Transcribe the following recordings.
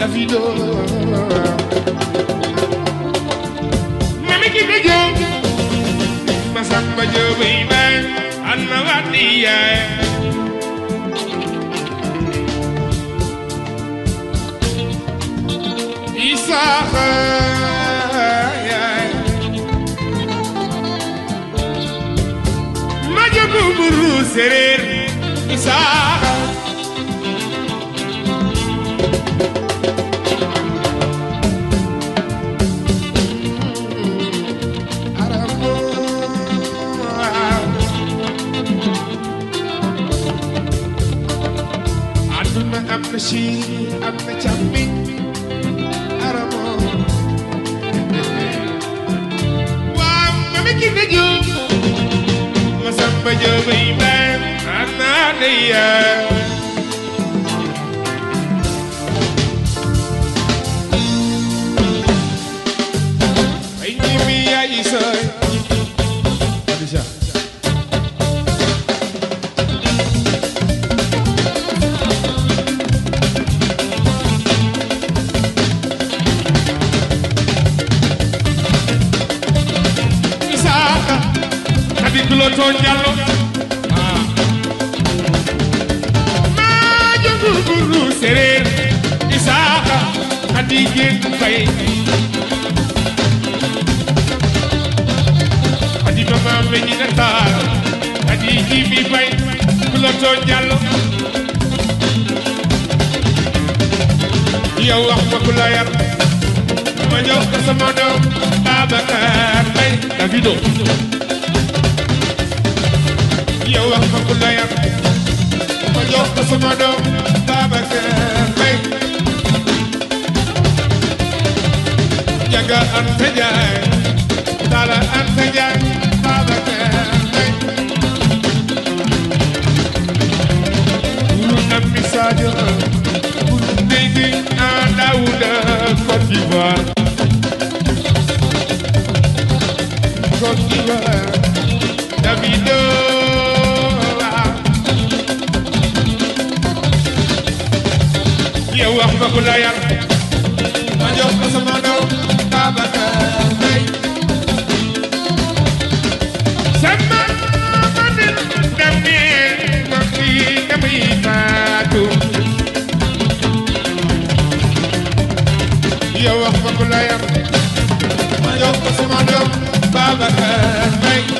Davido. Mami Kibe Job, Masamba Job, Iman, Anawadiya. Eh. Isaac. Eh. kusumado baba kemai jaga antaja dala antaja baba kemai guru nammi sadio guru dengi na dauda Côte d'Ivoire Côte d'Ivoire Davido yow wax ma ku la yar. Ma jox ko sama doom Babacar Mbaye. Sama ma nen dameel ma fii damay faatu. Yow wax ma ku la yar. Ma jox ko sama doom Babacar Mbaye.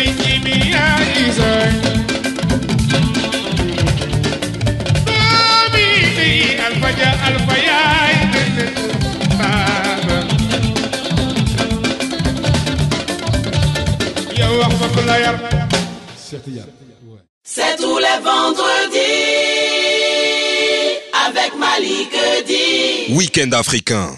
Week-end africain.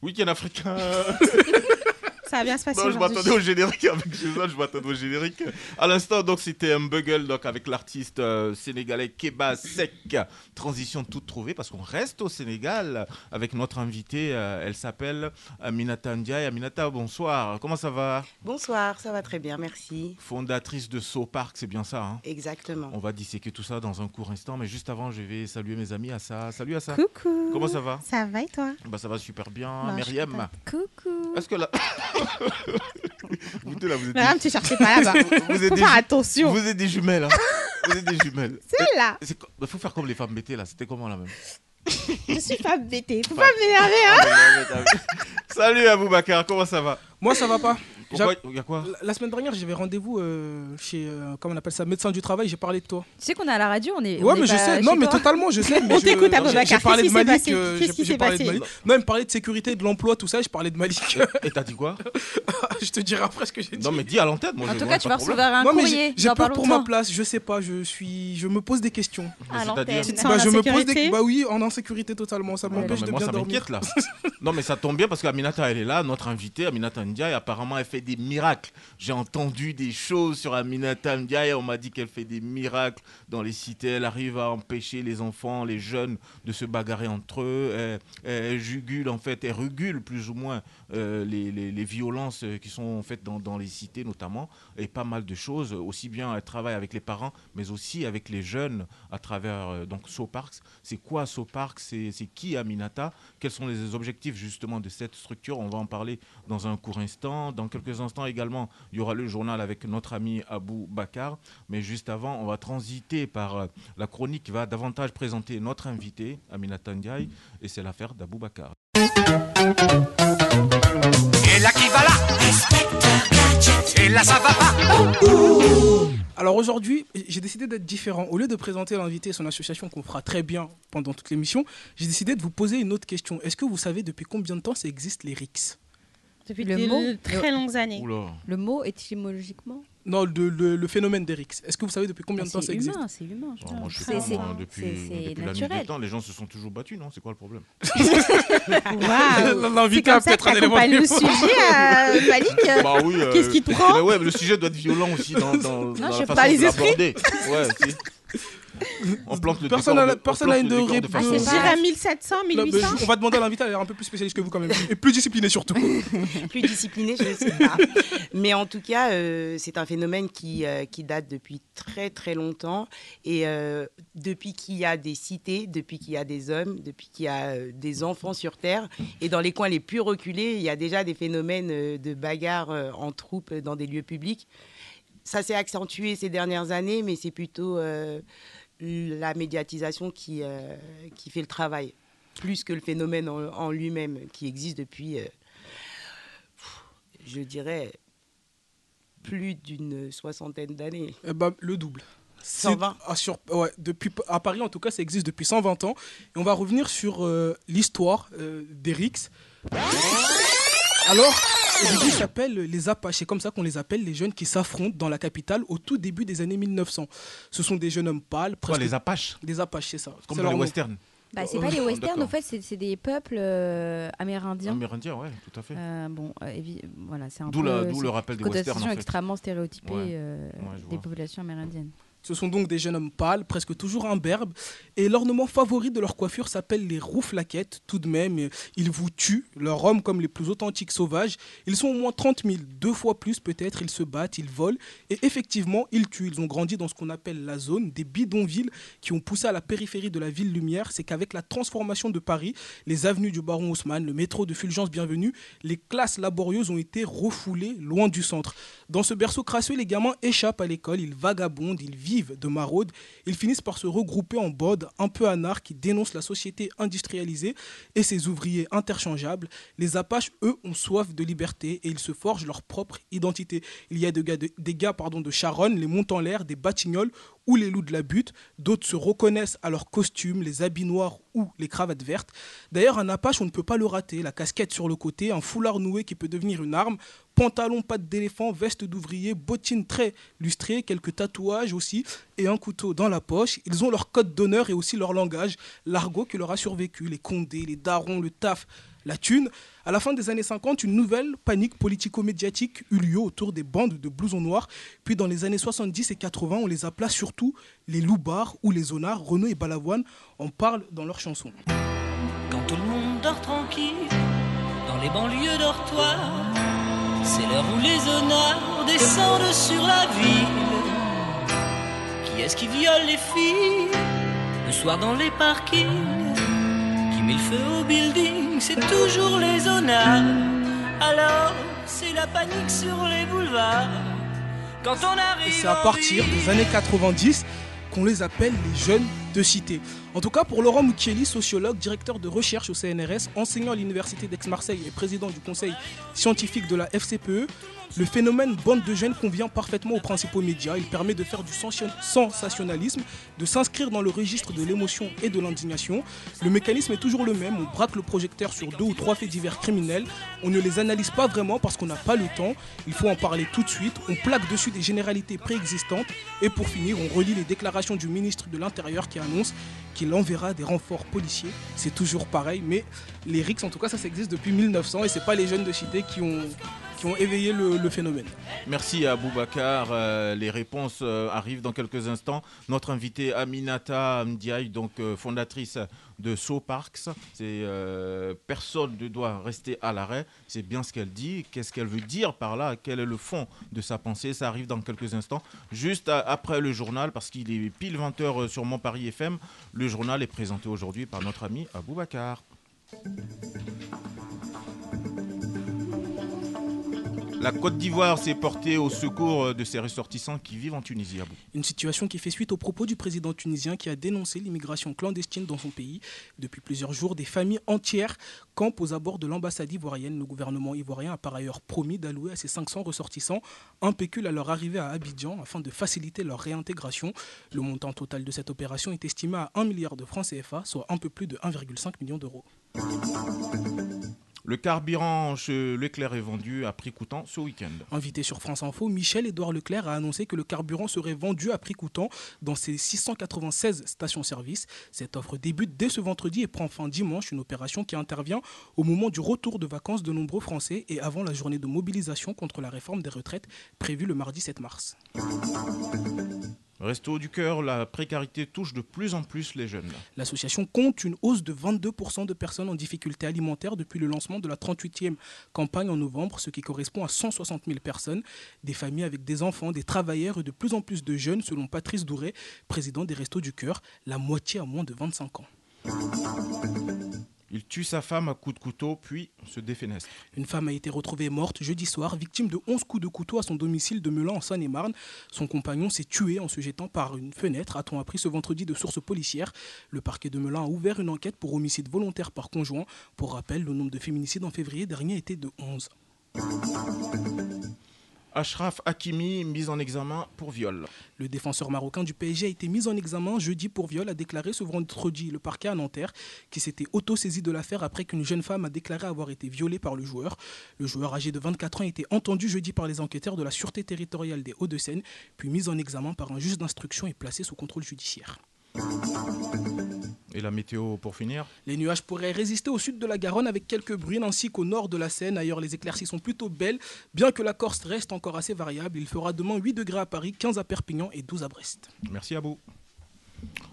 Week-end africain. Ça va bien se passer Non, je m'attendais au générique avec Jésus, je m'attendais au générique. À l'instant, donc, c'était un bugle donc, avec l'artiste euh, sénégalais Keba Sek. Transition toute trouvée parce qu'on reste au Sénégal avec notre invitée. euh, elle s'appelle Aminata Ndiaye. Aminata, bonsoir. Comment ça va? Bonsoir, ça va très bien, merci. Fondatrice de So Park, c'est bien ça. hein? Exactement. On va disséquer tout ça dans un court instant, mais juste avant, je vais saluer mes amis à ça. Salut à ça. Coucou. Comment ça va? Ça va et toi? Bah, Ça va super bien. Bah, Myriam. Coucou. est-ce que là. vous deux, là, vous êtes des- Madame, tu cherchais pas là-bas. Vous êtes Faut des, faire attention. vous êtes des jumelles. Hein. Vous êtes des jumelles. C'est là. Il faut faire comme les femmes bêtées là. C'était comment là même? Je suis pas bêtée. Faut pas m'énerver. Hein. Salut Aboubacar, comment ça va? Moi, ça va pas. Pourquoi Il y a quoi La- La semaine dernière, j'avais rendez-vous euh, chez, euh, comment on appelle ça, médecin du travail. J'ai parlé de toi. Tu sais qu'on est à la radio, on est. Ouais, on est mais je pas sais. Non, mais toi. totalement, je sais. mais On t'écoute, j'ai- Aboubacar. J'ai parlé de Malik. j'ai- qui j'ai s'est parlé de passé Malik. Non, il me parlait de sécurité, de l'emploi, tout ça. Je parlais de Malik. Et t'as dit quoi je te dirai après ce que j'ai dit. Non mais dis à l'antenne. Moi, En je tout cas, tu vas recevoir un courrier. j'ai- peur pour ma place. Je sais pas. Je suis, je me pose des questions. À l'antenne. Bah, je en me pose des, bah oui, en insécurité totalement. Ça m'empêche de bien dormir. m'inquiète là. non mais ça tombe bien parce qu'Aminata elle est là, notre invitée Aminata Ndiaye. Apparemment elle fait des miracles. J'ai entendu des choses sur Aminata Ndiaye. On m'a dit qu'elle fait des miracles dans les cités. Elle arrive à empêcher les enfants, les jeunes de se bagarrer entre eux. Elle, elle jugule en fait, elle régule plus ou moins euh, les, violences euh, qui sont faites dans, les cités notamment et pas mal de choses. Aussi bien elle travaille avec les parents, mais aussi avec les jeunes à travers euh, donc So Parks. C'est quoi So Parks? C'est c'est qui Aminata? Quels sont les objectifs justement de cette structure? On va en parler dans un court instant. Dans quelques instants également, il y aura le journal avec notre ami Abou Bakar. Mais juste avant, on va transiter par euh, la chronique qui va davantage présenter notre invité, Aminata Ndiaye, et c'est l'affaire d'Abou Bakar. Et là qui va là Et là ça va pas Alors aujourd'hui, j'ai décidé d'être différent. Au lieu de présenter l'invité et son association qu'on fera très bien pendant toute l'émission, j'ai décidé de vous poser une autre question. Est-ce que vous savez depuis combien de temps ça existe les RICS Depuis Le de mot- très longues années. Oula. Le mot étymologiquement? Non, le, le- le phénomène des RICS. Est-ce que vous savez depuis combien de temps ça C'est existe humain, c'est humain. je pense. moi, je sais C'est- pas, c'est- depuis, c'est- c'est depuis la nuit des temps, les gens se sont toujours battus, non? C'est quoi le problème? Waouh. C'est L'invité a comme ça peut-être un élément le sujet, euh, Malik. Bah oui. euh, Qu'est-ce qui te prend? ouais, le sujet doit être violent aussi dans, dans, dans je la sais façon pas, les de esprits. l'aborder. Ouais. On plante le Personne décor n'a- personne n'a une de réponse. pas- à 1700, Là, mais 1800. je- on va demander à l'invité, elle est un peu plus spécialiste que vous quand même. Et plus discipliné surtout. Plus discipliné, je ne sais pas. Mais en tout cas, euh, c'est un phénomène qui, euh, qui date depuis très très longtemps. Et euh, depuis qu'il y a des cités, depuis qu'il y a des hommes, depuis qu'il y a euh, des enfants sur Terre, et dans les coins les plus reculés, il y a déjà des phénomènes de bagarres en troupe dans des lieux publics. Ça s'est accentué ces dernières années, mais c'est plutôt euh, la médiatisation qui, euh, qui fait le travail, plus que le phénomène en, en lui-même, qui existe depuis, euh, je dirais, plus d'une soixantaine d'années. Eh ben, le double. C'est- 120. ah, sur, ouais, depuis, à Paris, en tout cas, ça existe depuis 120 ans. Et on va revenir sur euh, l'histoire RICS. Alors, les Apaches. C'est comme ça qu'on les appelle, les jeunes qui s'affrontent dans la capitale au tout début des années 1900. Ce sont des jeunes hommes pâles, Quoi, presque les Apaches? Des Apaches, c'est ça. Comme C'est dans leur les nom. westerns. Bah, c'est pas les Oh, westerns, en fait, c'est c'est des peuples euh, amérindiens. Amérindien, ouais, tout à fait. Euh, bon, euh, évi- voilà, c'est un D'où peu. la- d'où c'est le rappel des une westerns, connotation en fait. extrêmement stéréotypée Ouais. euh, Ouais, je des vois. populations amérindiennes. Ce sont donc des jeunes hommes pâles, presque toujours imberbes, et l'ornement favori de leur coiffure s'appelle les rouflaquettes. Tout de même, ils vous tuent, leurs hommes comme les plus authentiques sauvages. Ils sont au moins 30 000, deux fois plus peut-être. Ils se battent, ils volent, et effectivement, ils tuent. Ils ont grandi dans ce qu'on appelle la zone, des bidonvilles qui ont poussé à la périphérie de la ville lumière. C'est qu'avec la transformation de Paris, les avenues du Baron Haussmann, le métro de Fulgence Bienvenue, les classes laborieuses ont été refoulées loin du centre. Dans ce berceau crasseux, les gamins échappent à l'école, ils vagabondent, ils vivent de maraude. Ils finissent par se regrouper en bande un peu anards qui dénoncent la société industrialisée et ses ouvriers interchangeables. Les Apaches, eux, ont soif de liberté et ils se forgent leur propre identité. Il y a des gars de, pardon, de Charonne, les Monts-en-l'air, des Batignolles ou les loups de la butte. D'autres se reconnaissent à leurs costumes, les habits noirs ou les cravates vertes. D'ailleurs, un Apache, on ne peut pas le rater. La casquette sur le côté, un foulard noué qui peut devenir une arme, pantalon pattes d'éléphant, veste d'ouvrier, bottines très lustrées, quelques tatouages aussi et un couteau dans la poche. Ils ont leur code d'honneur et aussi leur langage, l'argot qui leur a survécu, les condés, les darons, le taf, la thune. À la fin des années 50, une nouvelle panique politico-médiatique eut lieu autour des bandes de blousons noirs. Puis dans les années 70 et 80, on les appela surtout les loupards ou les zonards. Renaud et Balavoine en parlent dans leurs chansons. Quand tout le monde dort tranquille, dans les banlieues dortoirs, c'est l'heure où les honneurs descendent sur la ville. Qui est-ce qui viole les filles le soir dans les parkings Qui met le feu au building C'est toujours les honneurs. Alors, c'est la panique sur les boulevards. Quand on arrive. C'est à partir des années 90 qu'on les appelle les jeunes de cité. En tout cas, pour Laurent Mucchielli, sociologue, directeur de recherche au CNRS, enseignant à l'Université d'Aix-Marseille et président du conseil scientifique de la FCPE, le phénomène bande de jeunes convient parfaitement aux principaux médias. Il permet de faire du sensationnalisme, de s'inscrire dans le registre de l'émotion et de l'indignation. Le mécanisme est toujours le même. On braque le projecteur sur deux ou trois faits divers criminels. On ne les analyse pas vraiment parce qu'on n'a pas le temps. Il faut en parler tout de suite. On plaque dessus des généralités préexistantes. Et pour finir, on relit les déclarations du ministre de l'Intérieur qui annonce qu'il enverra des renforts policiers. C'est toujours pareil, mais les RICS, en tout cas, ça, ça existe depuis 1900 et c'est pas les jeunes de cité qui ont qui ont éveillé le, phénomène. Merci à Boubacar. Euh, les réponses euh, arrivent dans quelques instants. Notre invitée Aminata Ndiaye, donc euh, fondatrice de So Parks, c'est personne ne doit rester à l'arrêt. C'est bien ce qu'elle dit. Qu'est-ce qu'elle veut dire par là? Quel est le fond de sa pensée? Ça arrive dans quelques instants. Juste après le journal, parce qu'il est pile 20h sur Mon Paris FM. Le journal est présenté aujourd'hui par notre ami Aboubacar. La Côte d'Ivoire s'est portée au secours de ses ressortissants qui vivent en Tunisie. Une situation qui fait suite aux propos du président tunisien qui a dénoncé l'immigration clandestine dans son pays. Depuis plusieurs jours, des familles entières campent aux abords de l'ambassade ivoirienne. Le gouvernement ivoirien a par ailleurs promis d'allouer à ses 500 ressortissants un pécule à leur arrivée à Abidjan afin de faciliter leur réintégration. Le montant total de cette opération est estimé à 1 milliard de francs CFA, soit un peu plus de 1,5 million d'euros. Le carburant chez Leclerc est vendu à prix coûtant ce week-end. Invité sur France Info, Michel-Édouard Leclerc a annoncé que le carburant serait vendu à prix coûtant dans ses 696 stations-service. Cette offre débute dès ce vendredi et prend fin dimanche, une opération qui intervient au moment du retour de vacances de nombreux Français et avant la journée de mobilisation contre la réforme des retraites prévue le mardi 7 mars. Resto du cœur, la précarité touche de plus en plus les jeunes. L'association compte une hausse de 22% de personnes en difficulté alimentaire depuis le lancement de la 38e campagne en novembre, ce qui correspond à 160 000 personnes, des familles avec des enfants, des travailleurs et de plus en plus de jeunes, selon Patrice Douret, président des Restos du Cœur, la moitié à moins de 25 ans. Il tue sa femme à coups de couteau, puis se défenestre. Une femme a été retrouvée morte jeudi soir, victime de 11 coups de couteau à son domicile de Melun en Seine-et-Marne. Son compagnon s'est tué en se jetant par une fenêtre, a-t-on appris ce vendredi de sources policières. Le parquet de Melun a ouvert une enquête pour homicide volontaire par conjoint. Pour rappel, le nombre de féminicides en février dernier était de 11. Ashraf Hakimi, mis en examen pour viol. Le défenseur marocain du PSG a été mis en examen jeudi pour viol, a déclaré ce vendredi le parquet à Nanterre, qui s'était auto-saisi de l'affaire après qu'une jeune femme a déclaré avoir été violée par le joueur. Le joueur âgé de 24 ans a été entendu jeudi par les enquêteurs de la Sûreté territoriale des Hauts-de-Seine, puis mis en examen par un juge d'instruction et placé sous contrôle judiciaire. Et la météo pour finir Les nuages pourraient résister au sud de la Garonne avec quelques bruines ainsi qu'au nord de la Seine. Ailleurs, les éclaircies sont plutôt belles, bien que la Corse reste encore assez variable. Il fera demain 8 degrés à Paris, 15 à Perpignan et 12 à Brest. Merci à vous.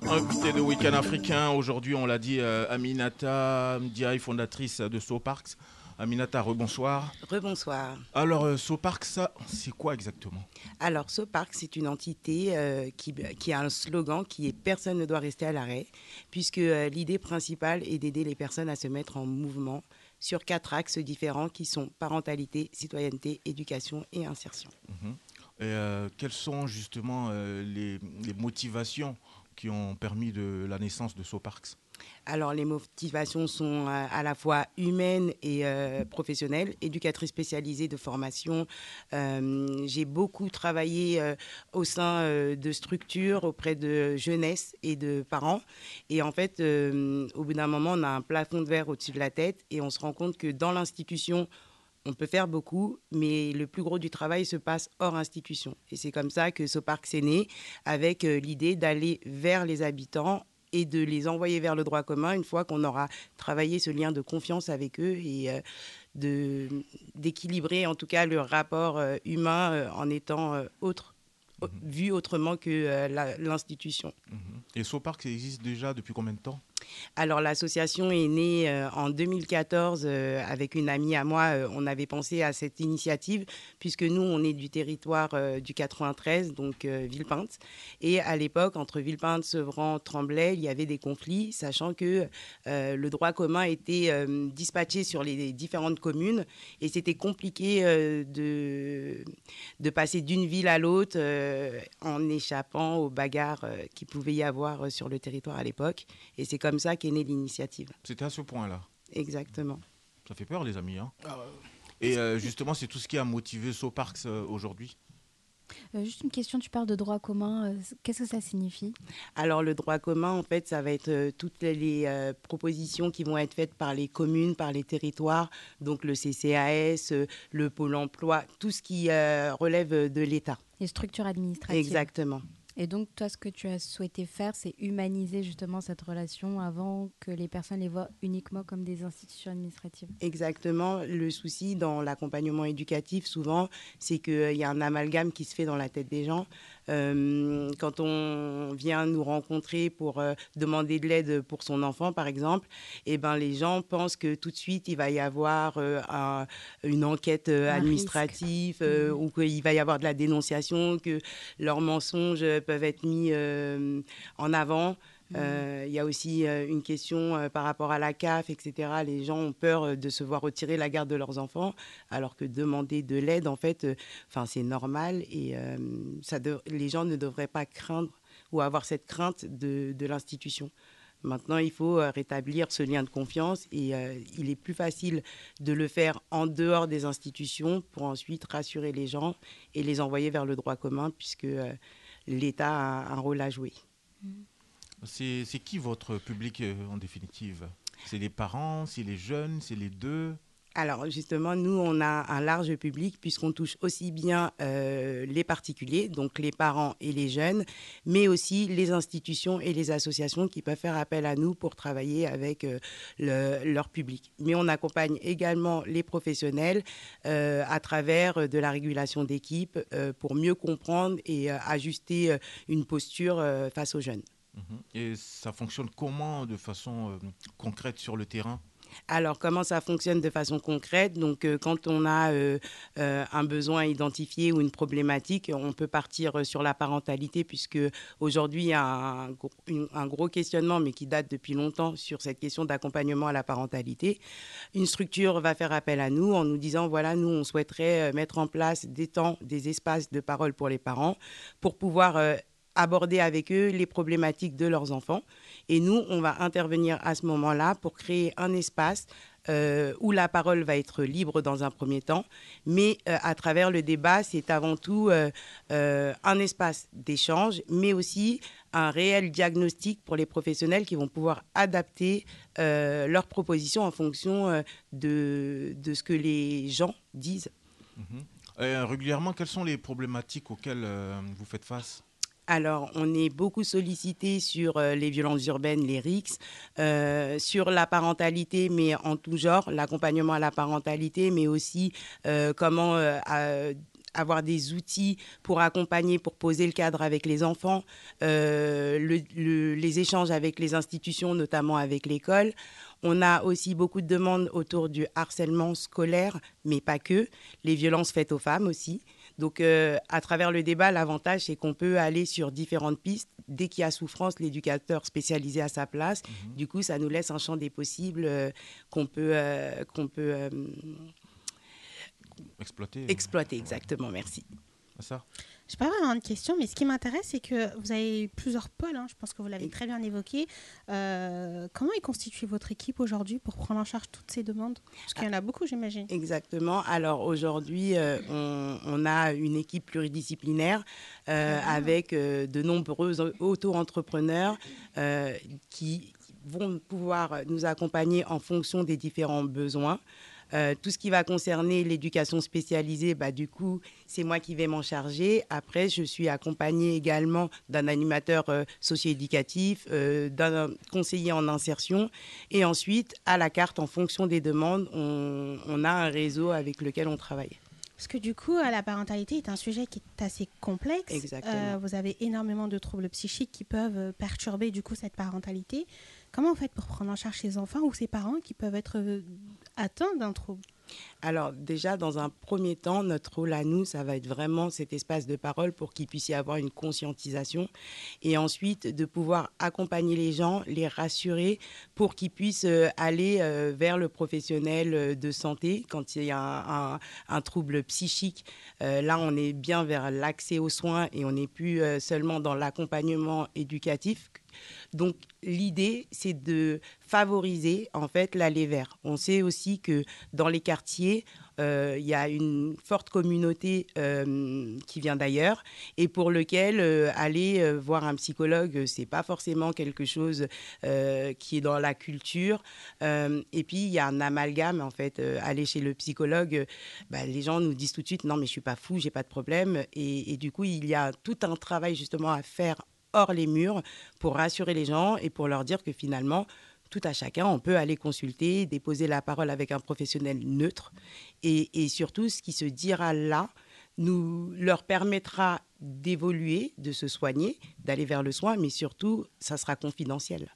Invité de Week-end africain, aujourd'hui on l'a dit, euh, Aminata Ndiaye, fondatrice de So Parks. Aminata, rebonsoir. Rebonsoir. Alors, euh, So Parks, ça, c'est quoi exactement? Alors, SoPark, c'est une entité euh, qui, qui a un slogan qui est Personne ne doit rester à l'arrêt, puisque euh, l'idée principale est d'aider les personnes à se mettre en mouvement sur quatre axes différents qui sont parentalité, citoyenneté, éducation et insertion. Mhm. Et, euh, Quelles sont justement les, les motivations qui ont permis de la naissance de So Parks Alors, les motivations sont euh, à la fois humaines et euh, professionnelles. Éducatrice spécialisée de formation, euh, j'ai beaucoup travaillé au sein de structures auprès de jeunesse et de parents. Et en fait, au bout d'un moment, on a un plafond de verre au-dessus de la tête et on se rend compte que dans l'institution, on peut faire beaucoup, mais le plus gros du travail se passe hors institution. Et c'est comme ça que Sopark s'est né, avec l'idée d'aller vers les habitants et de les envoyer vers le droit commun une fois qu'on aura travaillé ce lien de confiance avec eux et euh, d'équilibrer en tout cas le rapport euh, humain euh, en étant euh, autre, au- vu autrement que euh, l'institution. Et Sopark, ça existe déjà depuis combien de temps? Alors l'association est née euh, en 2014 euh, avec une amie à moi. euh, on avait pensé à cette initiative puisque nous, on est du territoire du 93, donc Villepinte. Et à l'époque, entre Villepinte, Sevran, Tremblay, il y avait des conflits, sachant que le droit commun était dispatché sur les différentes communes et c'était compliqué de, de passer d'une ville à l'autre en échappant aux bagarres euh, qu'il pouvait y avoir euh, sur le territoire à l'époque. Et c'est comme ça qu'est née l'initiative. C'était à ce point-là. Exactement. Ça fait peur, les amis. hein. Ah, Et euh, justement, c'est tout ce qui a motivé Soparks euh, aujourd'hui? Euh, juste une question, tu parles de droit commun. euh, Qu'est-ce que ça signifie? Alors le droit commun, en fait, ça va être euh, toutes les propositions qui vont être faites par les communes, par les territoires, donc le CCAS, le Pôle Emploi, tout ce qui relève de l'État. Les structures administratives. Exactement. Et donc, toi, ce que tu as souhaité faire, c'est humaniser justement cette relation avant que les personnes les voient uniquement comme des institutions administratives. Exactement. Le souci dans l'accompagnement éducatif, souvent, c'est qu'il y a un amalgame qui se fait dans la tête des gens. Euh, quand on vient nous rencontrer pour euh, demander de l'aide pour son enfant, par exemple, eh ben, les gens pensent que tout de suite, il va y avoir euh, un- une enquête administrative euh, ou qu'il va y avoir de la dénonciation, que leurs mensonges peuvent être mis en avant. Euh, Il y a aussi euh, une question euh, par rapport à la CAF, etc. Les gens ont peur de se voir retirer la garde de leurs enfants, alors que demander de l'aide, en fait, enfin, c'est normal et ça de- les gens ne devraient pas craindre ou avoir cette crainte de, de l'institution. Maintenant, il faut rétablir ce lien de confiance et euh, il est plus facile de le faire en dehors des institutions pour ensuite rassurer les gens et les envoyer vers le droit commun puisque euh, l'État a un rôle à jouer. C'est c'est qui votre public euh, en définitive? C'est les parents, c'est les jeunes, c'est les deux? Alors justement, nous, on a un large public puisqu'on touche aussi bien euh, les particuliers, donc les parents et les jeunes, mais aussi les institutions et les associations qui peuvent faire appel à nous pour travailler avec euh, le- leur public. Mais on accompagne également les professionnels à travers de la régulation d'équipe pour mieux comprendre et ajuster une posture face aux jeunes. Mhm. Et ça fonctionne comment de façon euh, concrète sur le terrain? Alors, comment ça fonctionne de façon concrète? Donc, euh, quand on a euh, un besoin identifié ou une problématique, on peut partir sur la parentalité, puisque aujourd'hui, il y a un, gros- questionnement, mais qui date depuis longtemps, sur cette question d'accompagnement à la parentalité. Une structure va faire appel à nous en nous disant, voilà, nous, on souhaiterait mettre en place des temps, des espaces de parole pour les parents, pour pouvoir... aborder avec eux les problématiques de leurs enfants. Et nous, on va intervenir à ce moment-là pour créer un espace euh, où la parole va être libre dans un premier temps, mais euh, à travers le débat, c'est avant tout euh, un espace d'échange, mais aussi un réel diagnostic pour les professionnels qui vont pouvoir adapter leurs propositions en fonction de, ce que les gens disent. Mhm. Euh, régulièrement, quelles sont les problématiques auxquelles vous faites face? Alors, on est beaucoup sollicité sur euh, les violences urbaines, les RICS, euh, sur la parentalité, mais en tout genre, l'accompagnement à la parentalité, mais aussi euh, comment avoir des outils pour accompagner, pour poser le cadre avec les enfants, le- le- les échanges avec les institutions, notamment avec l'école. On a aussi beaucoup de demandes autour du harcèlement scolaire, mais pas que, les violences faites aux femmes aussi. Donc, euh, à travers le débat, l'avantage, c'est qu'on peut aller sur différentes pistes. Dès qu'il y a souffrance, l'éducateur spécialisé à sa place. Du coup, ça nous laisse un champ des possibles euh, qu'on peut, euh, qu'on peut Exploiter exploiter. Exactement, merci. Ça J'ai pas vraiment de questions, mais ce qui m'intéresse, c'est que vous avez plusieurs pôles. hein, je pense que vous l'avez très bien évoqué. Euh, comment est constituée votre équipe aujourd'hui pour prendre en charge toutes ces demandes? Parce qu'il y en a beaucoup, j'imagine. Exactement. Alors aujourd'hui, euh, on, on a une équipe pluridisciplinaire euh, avec euh, de nombreux auto-entrepreneurs qui vont pouvoir nous accompagner en fonction des différents besoins. Euh, tout ce qui va concerner l'éducation spécialisée, bah, du coup, c'est moi qui vais m'en charger. Après, je suis accompagnée également d'un animateur euh, socio-éducatif, euh, d'un conseiller en insertion. Et ensuite, à la carte, en fonction des demandes, on, on a un réseau avec lequel on travaille. Parce que du coup, la parentalité est un sujet qui est assez complexe. Exactement. Vous avez énormément de troubles psychiques qui peuvent perturber du coup cette parentalité. Comment vous faites pour prendre en charge ces enfants ou ces parents qui peuvent être atteints d'un trouble Alors déjà, dans un premier temps, notre rôle à nous, ça va être vraiment cet espace de parole pour qu'il puisse y avoir une conscientisation et ensuite de pouvoir accompagner les gens, les rassurer pour qu'ils puissent euh, aller euh, vers le professionnel euh, de santé quand il y a un, trouble psychique. Là, on est bien vers l'accès aux soins et on n'est plus seulement dans l'accompagnement éducatif. Donc l'idée, c'est de favoriser en fait l'aller vers. On sait aussi que dans les quartiers, euh, il y a une forte communauté euh, qui vient d'ailleurs et pour lequel euh, aller voir un psychologue, c'est pas forcément quelque chose qui est dans la culture. Et puis il y a un amalgame en fait. Aller chez le psychologue, bah, les gens nous disent tout de suite non mais je suis pas fou, j'ai pas de problème. Et, et du coup il y a tout un travail justement à faire hors les murs pour rassurer les gens et pour leur dire que finalement, tout à chacun, on peut aller consulter, déposer la parole avec un professionnel neutre. Et, et surtout, ce qui se dira là nous leur permettra d'évoluer, de se soigner, d'aller vers le soin, mais surtout, ça sera confidentiel.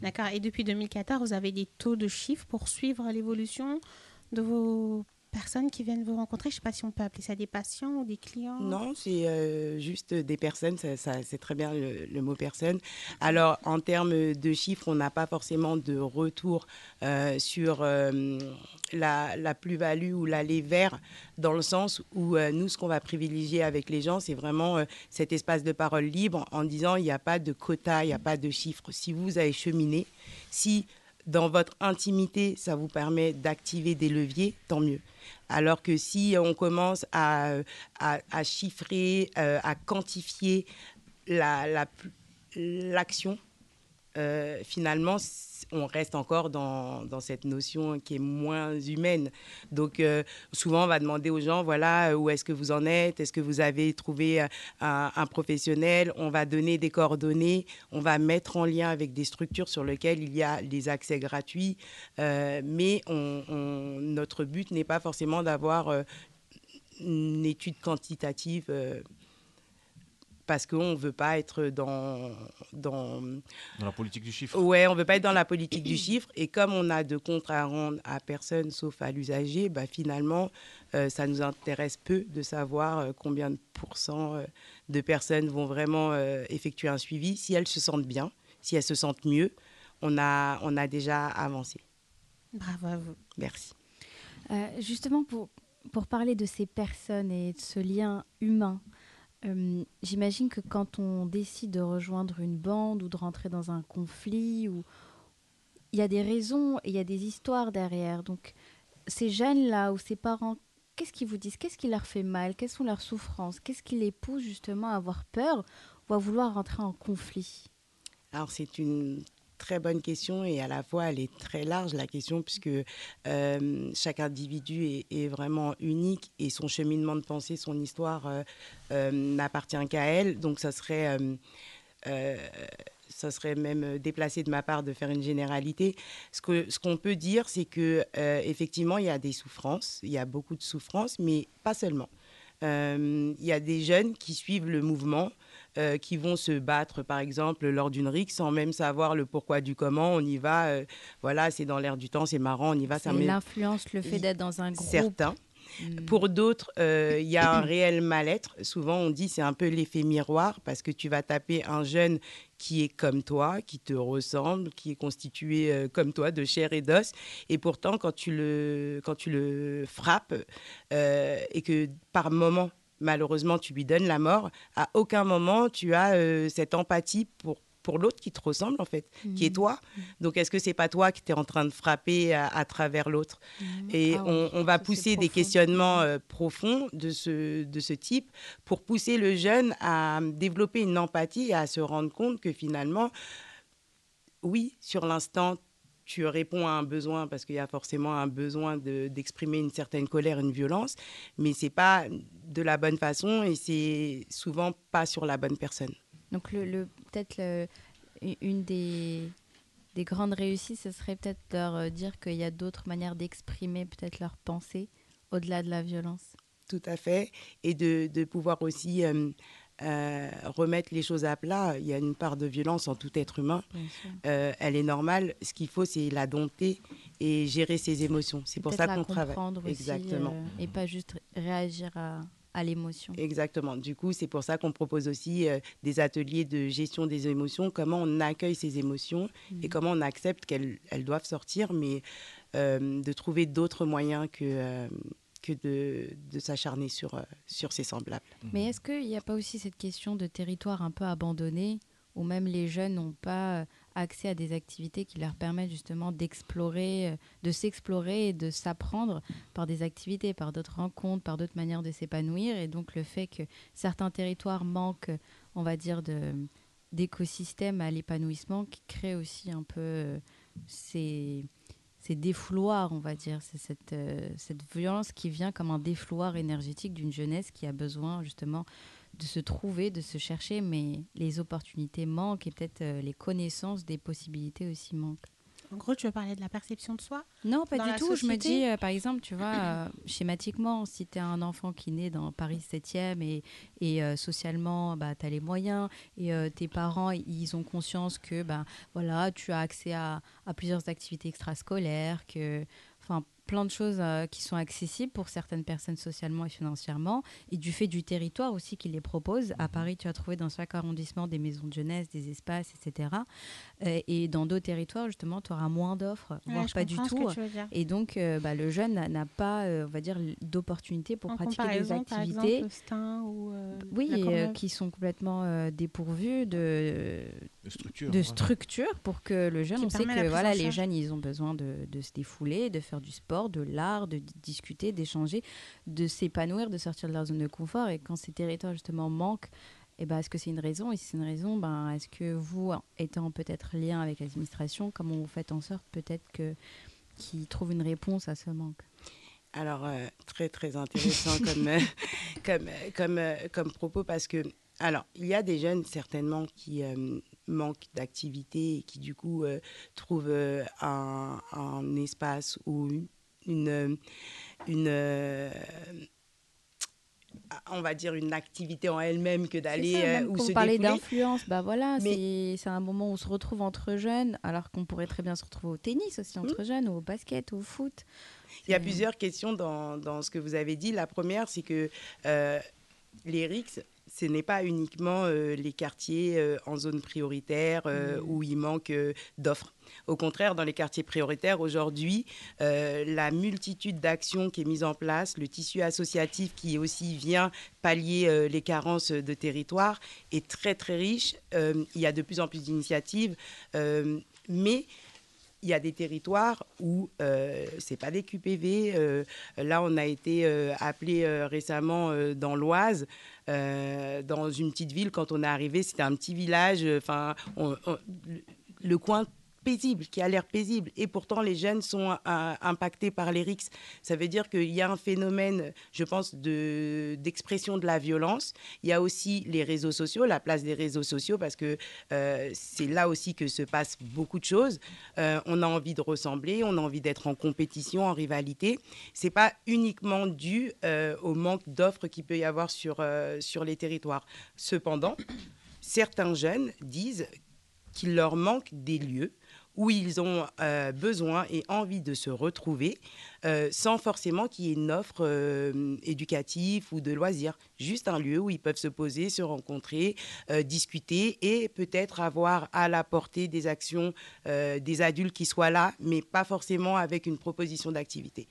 D'accord. Et depuis 2014, vous avez des taux de chiffres pour suivre l'évolution de vos personnes qui viennent vous rencontrer? Je ne sais pas si on peut appeler ça des patients ou des clients. Non, c'est euh, juste des personnes, ça, c'est très bien le, mot personne. Alors, en termes de chiffres, on n'a pas forcément de retour euh, sur euh, la, plus-value ou l'aller vers, dans le sens où nous, ce qu'on va privilégier avec les gens, c'est vraiment cet espace de parole libre en disant il n'y a pas de quota, il n'y a pas de chiffres. Si vous avez cheminé, si dans votre intimité, ça vous permet d'activer des leviers, tant mieux. Alors que si on commence à, à, chiffrer, euh, à quantifier la- la l'action, euh, finalement, on reste encore dans, cette notion qui est moins humaine. Donc, euh, souvent, on va demander aux gens, voilà, euh, où est-ce que vous en êtes? Est-ce que vous avez trouvé euh, un, professionnel? On va donner des coordonnées, on va mettre en lien avec des structures sur lesquelles il y a des accès gratuits. Mais notre but n'est pas forcément d'avoir une étude quantitative. Parce qu'on ne veut pas être dans, dans, Dans la politique du chiffre. Ouais, on veut pas être dans la politique du chiffre. Et comme on a de comptes à rendre à personne sauf à l'usager, bah, finalement, euh, ça nous intéresse peu de savoir euh, combien de pourcents euh, de personnes vont vraiment euh, effectuer un suivi. Si elles se sentent bien, si elles se sentent mieux, on a, on a déjà avancé. Bravo à vous. Merci. Euh, justement, pour, pour parler de ces personnes et de ce lien humain, euh, j'imagine que quand on décide de rejoindre une bande ou de rentrer dans un conflit, il y a des raisons et il y a des histoires derrière. Donc, ces jeunes-là ou ces parents, qu'est-ce qu'ils vous disent? Qu'est-ce qui leur fait mal? Quelles sont leurs souffrances? Qu'est-ce qui les pousse justement à avoir peur ou à vouloir rentrer en conflit? Alors, c'est une très bonne question et à la fois elle est très large la question puisque euh, chaque individu est, vraiment unique et son cheminement de pensée, son histoire euh, euh, n'appartient qu'à elle. Donc ça serait, ça serait même déplacé de ma part de faire une généralité. Ce que ce qu'on peut dire, c'est que effectivement il y a des souffrances, il y a beaucoup de souffrances, mais pas seulement. Il y a des jeunes qui suivent le mouvement, euh, qui vont se battre, par exemple, lors d'une rixe sans même savoir le pourquoi du comment. On y va, euh, voilà, c'est dans l'air du temps, c'est marrant, on y va. ça met- l'influence, le fait d'être dans un groupe. Certains. Pour d'autres, euh, il y a un réel mal-être. Souvent, on dit c'est un peu l'effet miroir parce que tu vas taper un jeune qui est comme toi, qui te ressemble, qui est constitué euh, comme toi de chair et d'os. Et pourtant, quand tu le, quand tu le frappes euh, et que par moment, malheureusement tu lui donnes la mort, à aucun moment tu as euh, cette empathie pour pour l'autre qui te ressemble en fait, qui est Mhm. toi. Donc est-ce que c'est pas toi qui t'es en train de frapper à, à travers l'autre? Et Ah on, oui, on va pousser des questionnements euh, profonds de ce, de ce type pour pousser le jeune à développer une empathie et à se rendre compte que finalement, oui, sur l'instant, tu réponds à un besoin parce qu'il y a forcément un besoin de- d'exprimer une certaine colère, une violence, mais c'est pas de la bonne façon et c'est souvent pas sur la bonne personne. Donc le, le- peut-être une des, des grandes réussites, ce serait peut-être leur euh, dire qu'il y a d'autres manières d'exprimer peut-être leurs pensées au-delà de la violence. Tout à fait. Et de, de pouvoir aussi euh, euh, remettre les choses à plat. Il y a une part de violence en tout être humain. Euh, elle est normale. Ce qu'il faut, c'est la dompter et gérer ses émotions. C'est pour ça qu'on travaille. aussi, Exactement. euh, et pas juste réagir à, à l'émotion. Exactement. Du coup, c'est pour ça qu'on propose aussi euh, des ateliers de gestion des émotions, comment on accueille ces émotions et Mhm. comment on accepte qu'elles elles doivent sortir, mais euh, de trouver d'autres moyens que, euh, que de, de s'acharner sur, euh, sur ses semblables. Mais est-ce qu'il n'y a pas aussi cette question de territoire un peu abandonné où même les jeunes n'ont pas euh, accès à des activités qui leur permettent justement d'explorer, euh, de s'explorer et de s'apprendre par des activités, par d'autres rencontres, par d'autres manières de s'épanouir? Et donc le fait que certains territoires manquent, on va dire, de d'écosystèmes à l'épanouissement qui crée aussi un peu ces, ces défouloirs, on va dire. C'est cette, euh, cette violence qui vient comme un défouloir énergétique d'une jeunesse qui a besoin justement de se trouver, de se chercher, mais les opportunités manquent et peut-être euh, les connaissances des possibilités aussi manquent. En gros, tu veux parler de la perception de soi Non, pas du tout. Je me dis, euh, par exemple, tu vois, euh, schématiquement, si tu es un enfant qui naît dans Paris 7e et, et euh, socialement, bah, tu as les moyens et tes parents, ils ont conscience que bah, voilà, tu as accès à, à plusieurs activités extrascolaires, que, enfin, plein de choses euh, qui sont accessibles pour certaines personnes socialement et financièrement, et du fait du territoire aussi qui les propose. À Paris, tu as trouvé dans chaque arrondissement des maisons de jeunesse, des espaces, etc. Euh, et dans d'autres territoires, justement, tu auras moins d'offres, Ouais, voire pas du tout. Et donc, euh, bah, le jeune n'a- pas, euh, on va dire, d'opportunités pour En pratiquer des comparaison, par activités. exemple, Stein ou euh, oui, euh, qui sont complètement euh, dépourvus de, De structure, de ouais. structure pour que le jeune, Qui on sait que voilà, les jeunes, ils ont besoin de, de se défouler, de faire du sport, de l'art, de discuter, d'échanger, de s'épanouir, de sortir de leur zone de confort. Et quand ces territoires, justement, manquent, eh ben, est-ce que c'est une raison? Et si c'est une raison, ben, est-ce que vous, étant peut-être lien avec l'administration, comment vous faites en sorte peut-être que qu'ils trouvent une réponse à ce manque? Alors, euh, très, très intéressant comme, euh, comme, euh, comme, euh, comme propos parce que, alors, il y a des jeunes certainement qui manquent d'activité et qui, du coup, trouvent un, un espace ou une, une, euh, une, euh, on va dire, une activité en elle-même que d'aller euh, ou se parler d'influence, bah voilà, Mais- c'est- c'est un moment où on se retrouve entre jeunes, alors qu'on pourrait très bien se retrouver au tennis aussi entre Mmh. jeunes, ou au basket, ou au foot. Il y a plusieurs questions dans, dans ce que vous avez dit. La première, c'est que euh, les RICS, ce n'est pas uniquement euh, les quartiers euh, en zone prioritaire euh, où il manque d'offres. Au contraire, dans les quartiers prioritaires, aujourd'hui, euh, la multitude d'actions qui est mise en place, le tissu associatif qui aussi vient pallier euh, les carences de territoire est très très riche. Euh, il y a de plus en plus d'initiatives, mais il y a des territoires où euh, c'est pas des QPV. euh, là, on a été euh, appelé euh, récemment dans l'Oise, dans une petite ville. Quand on est arrivé, c'était un petit village. Enfin, le coin paisible, qui a l'air paisible. Et pourtant, les jeunes sont euh, impactés par les RICS. Ça veut dire qu'il y a un phénomène, je pense, de- d'expression de, la violence. Il y a aussi les réseaux sociaux, la place des réseaux sociaux, parce que euh, c'est là aussi que se passent beaucoup de choses. Euh, on a envie de ressembler, on a envie d'être en compétition, en rivalité. C'est pas uniquement dû au manque d'offres qu'il peut y avoir sur, sur les territoires. Cependant, certains jeunes disent qu'il leur manque des lieux où ils ont euh, besoin et envie de se retrouver euh, sans forcément qu'il y ait une offre euh, éducative ou de loisirs. Juste un lieu où ils peuvent se poser, se rencontrer, euh, discuter et peut-être avoir à la portée des actions des adultes qui soient là, mais pas forcément avec une proposition d'activité.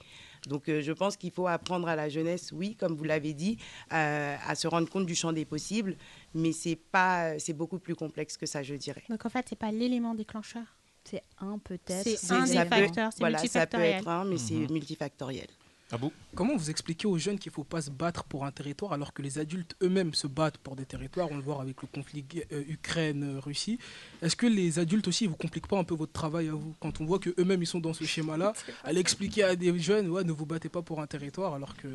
Donc je pense qu'il faut apprendre à la jeunesse, oui, comme vous l'avez dit, à se rendre compte du champ des possibles, mais c'est beaucoup plus complexe que ça, je dirais. Donc en fait, c'est pas l'élément déclencheur. C'est un peut-être. C'est C'est- un des facteurs, c'est voilà, ça peut être un, mais c'est multifactoriel. Ah bon? Comment vous expliquez aux jeunes qu'il ne faut pas se battre pour un territoire alors que les adultes eux-mêmes se battent pour des territoires? On le voit avec le conflit euh, Ukraine-Russie. Est-ce que les adultes aussi, ils vous compliquent pas un peu votre travail à vous? Quand on voit qu'eux-mêmes, ils sont dans ce schéma-là, aller expliquer à des jeunes, ouais, ne vous battez pas pour un territoire alors que...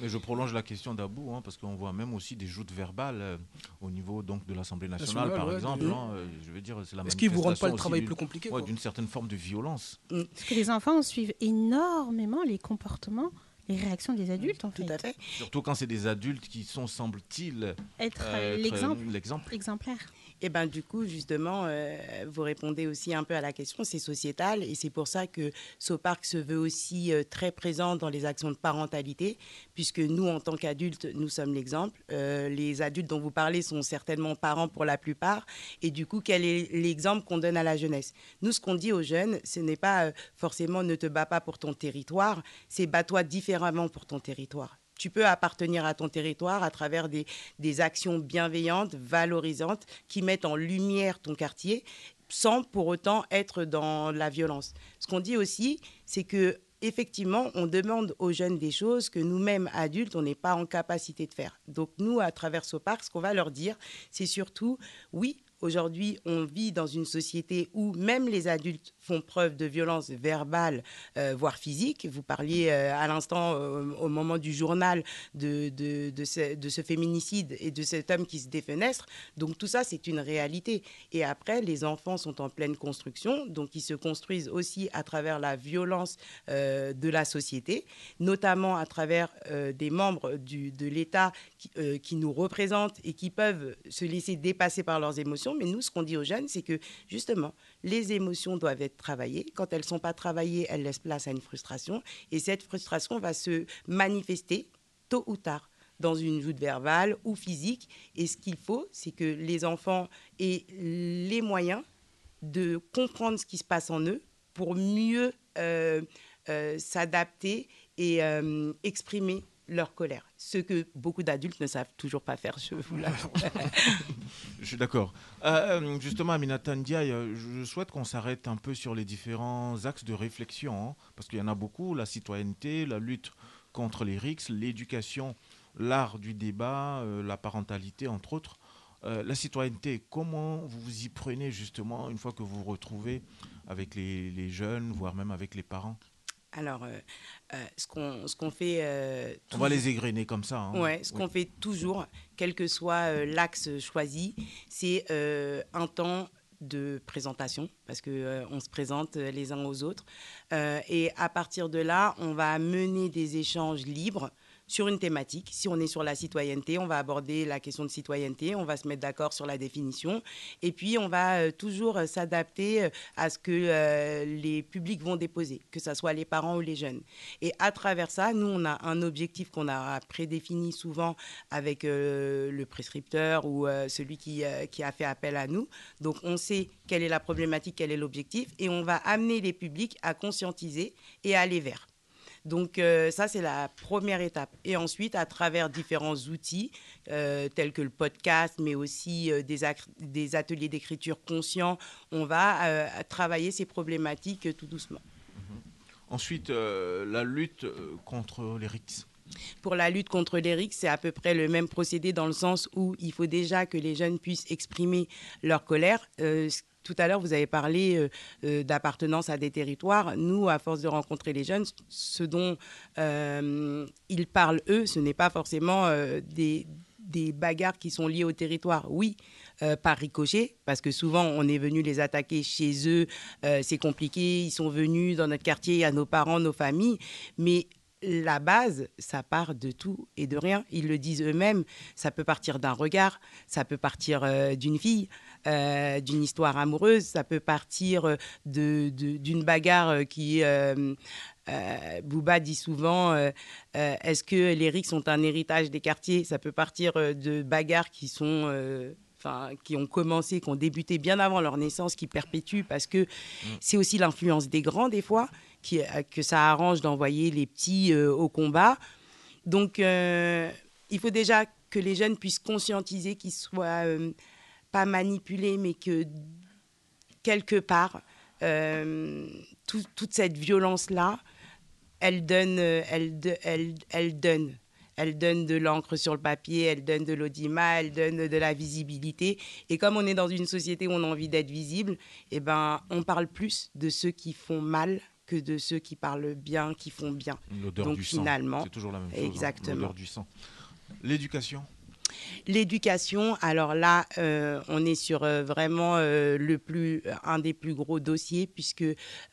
Mais je prolonge la question d'Abou, hein, parce qu'on voit même aussi des joutes verbales euh, au niveau donc, de l'Assemblée nationale, Nationale, par ouais, exemple. hein, euh, je veux dire, c'est la Est-ce qu'ils vous rendent pas le travail plus compliqué, ouais, D'une certaine forme de violence. Parce que les enfants suivent énormément les comportements, les réactions des adultes, en fait. Tout à fait. Surtout quand c'est des adultes qui sont, semble-t-il, Être euh, l'exemple. l'exemple. Exemplaire. Et ben du coup, justement, euh, vous répondez aussi un peu à la question, c'est sociétal et c'est pour ça que Sopark se veut aussi euh, très présent dans les actions de parentalité, puisque nous, en tant qu'adultes, nous sommes l'exemple. Euh, les adultes dont vous parlez sont certainement parents pour la plupart, et du coup, quel est l'exemple qu'on donne à la jeunesse? Nous, ce qu'on dit aux jeunes, ce n'est pas forcément ne te bats pas pour ton territoire, c'est bats-toi différemment pour ton territoire. Tu peux appartenir à ton territoire à travers des, actions bienveillantes, valorisantes, qui mettent en lumière ton quartier, sans pour autant être dans la violence. Ce qu'on dit aussi, c'est que effectivement, on demande aux jeunes des choses que nous-mêmes, adultes, on n'est pas en capacité de faire. Donc nous, à travers Sopark, ce qu'on va leur dire, c'est surtout, oui, Aujourd'hui, on vit dans une société où même les adultes font preuve de violence verbale, euh, voire physique. Vous parliez euh, à l'instant, euh, au moment du journal, de, de, ce, de ce féminicide et de cet homme qui se défenestre. Donc tout ça, c'est une réalité. Et après, les enfants sont en pleine construction, donc ils se construisent aussi à travers la violence de la société, notamment à travers des membres du, de l'État qui, qui nous représentent et qui peuvent se laisser dépasser par leurs émotions. Mais nous, ce qu'on dit aux jeunes, c'est que justement, les émotions doivent être travaillées. Quand elles ne sont pas travaillées, elles laissent place à une frustration. Et cette frustration va se manifester tôt ou tard dans une joute verbale ou physique. Et ce qu'il faut, c'est que les enfants aient les moyens de comprendre ce qui se passe en eux pour mieux euh, euh, s'adapter et euh, exprimer leur colère. Ce que beaucoup d'adultes ne savent toujours pas faire, je vous l'avoue. Je suis d'accord. Euh, justement, Aminata Ndiaye, euh, je souhaite qu'on s'arrête un peu sur les différents axes de réflexion, hein, parce qu'il y en a beaucoup, la citoyenneté, la lutte contre les RICS, l'éducation, l'art du débat, euh, la parentalité, entre autres. Euh, la citoyenneté, comment vous vous y prenez justement une fois que vous vous retrouvez avec les jeunes, voire même avec les parents? Alors, euh, euh, ce qu'on fait... euh, On va les égrener comme ça. hein. Ouais, ce Oui. qu'on fait toujours, quel que soit l'axe choisi, c'est un temps de présentation parce que euh, on se présente les uns aux autres Euh, et à partir de là on va mener des échanges libres sur une thématique. Si on est sur la citoyenneté, on va aborder la question de citoyenneté, on va se mettre d'accord sur la définition et puis on va euh, toujours euh, s'adapter euh, à ce que les publics vont déposer, que ce soit les parents ou les jeunes. Et à travers ça, nous, on a un objectif qu'on a prédéfini souvent avec le prescripteur ou celui qui, qui a fait appel à nous. Donc, on sait quelle est la problématique, quel est l'objectif, et on va amener les publics à conscientiser et à aller vers. Donc euh, ça, c'est la première étape. Et ensuite, à travers différents outils, euh, tels que le podcast, mais aussi euh, des, ateliers d'écriture conscients, on va travailler ces problématiques tout doucement. Ensuite, euh, la lutte contre les RICS. Pour la lutte contre les RIC, c'est à peu près le même procédé dans le sens où il faut déjà que les jeunes puissent exprimer leur colère. Euh, tout à l'heure, vous avez parlé euh, euh, d'appartenance à des territoires. Nous, à force de rencontrer les jeunes, ce dont euh, ils parlent, eux, ce n'est pas forcément des, bagarres qui sont liées au territoire. Oui, par ricochet, parce que souvent, on est venu les attaquer chez eux. c'est compliqué. Ils sont venus dans notre quartier, à nos parents, nos familles. Mais la base, ça part de tout et de rien. Ils le disent eux-mêmes. Ça peut partir d'un regard, ça peut partir d'une fille, euh, d'une histoire amoureuse, ça peut partir euh, de- de- d'une bagarre euh, qui. euh, euh, Bouba dit souvent euh, euh, est-ce que les RIC sont un héritage des quartiers? Ça peut partir de bagarres qui sont. qui ont commencé, qui ont débuté bien avant leur naissance, qui perpétuent parce que c'est aussi l'influence des grands des fois, qui, que ça arrange d'envoyer les petits au combat. Donc, il faut déjà que les jeunes puissent conscientiser qu'ils soient pas manipulés, mais que quelque part, euh, tout- toute cette violence-là, elle donne, elle, de- elle, elle donne. Elle donne de l'encre sur le papier, elle donne de l'audimat, elle donne de la visibilité. Et comme on est dans une société où on a envie d'être visible, eh ben, on parle plus de ceux qui font mal que de ceux qui parlent bien, qui font bien. L'odeur du sang. finalement, C'est toujours la même chose. hein, Exactement. L'odeur du sang. L'éducation. L'éducation, alors là, euh, on est sur euh, vraiment euh, le plus, un des plus gros dossiers, puisque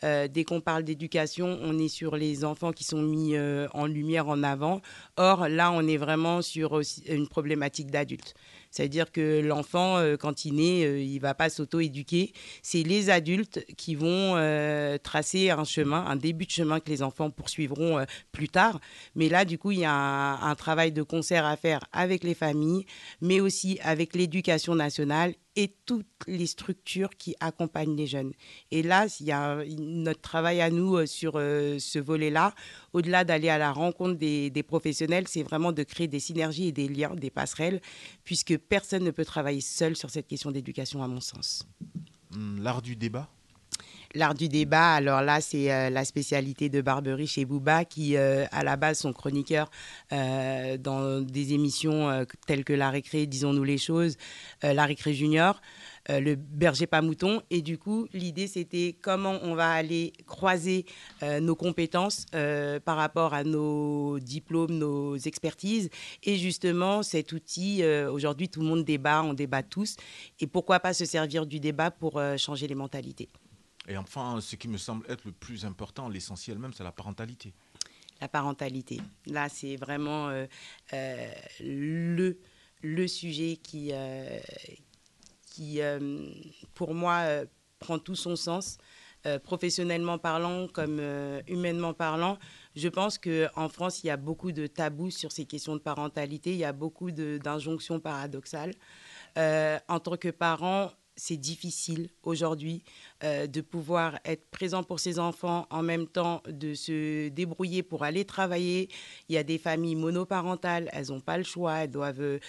dès qu'on parle d'éducation, on est sur les enfants qui sont mis en lumière en avant. Or, là, on est vraiment sur une problématique d'adultes. C'est-à-dire que l'enfant, euh, quand il naît, euh, il ne va pas s'auto-éduquer. C'est les adultes qui vont euh, tracer un chemin, un début de chemin que les enfants poursuivront plus tard. Mais là, du coup, il y a un travail de concert à faire avec les familles, mais aussi avec l'éducation nationale et toutes les structures qui accompagnent les jeunes. Et là, il y a notre travail à nous euh, sur euh, ce volet-là, au-delà d'aller à la rencontre des, des professionnels, c'est vraiment de créer des synergies et des liens, des passerelles, puisque personne ne peut travailler seul sur cette question d'éducation, à mon sens. Hum, L'art du débat? L'art du débat, alors là, c'est euh, la spécialité de Barbery chez Booba, qui, euh, à la base, sont chroniqueurs euh, dans des émissions telles que La Récré, Disons-nous les choses, La Récré Junior, Le Berger pas mouton. Et du coup, l'idée, c'était comment on va aller croiser nos compétences par rapport à nos diplômes, nos expertises. Et justement, cet outil, aujourd'hui, tout le monde débat, on débat tous. Et pourquoi pas se servir du débat pour changer les mentalités Et enfin, ce qui me semble être le plus important, l'essentiel même, c'est la parentalité. la parentalité. Là, c'est vraiment euh, euh, le, le sujet qui, euh, qui pour moi, prend tout son sens. Professionnellement parlant comme humainement parlant, je pense qu'en France, il y a beaucoup de tabous sur ces questions de parentalité, il y a beaucoup d'injonctions paradoxales. En tant que parent, c'est difficile aujourd'hui euh, de pouvoir être présent pour ses enfants en même temps de se débrouiller pour aller travailler. Il y a des familles monoparentales, elles n'ont pas le choix, elles doivent euh,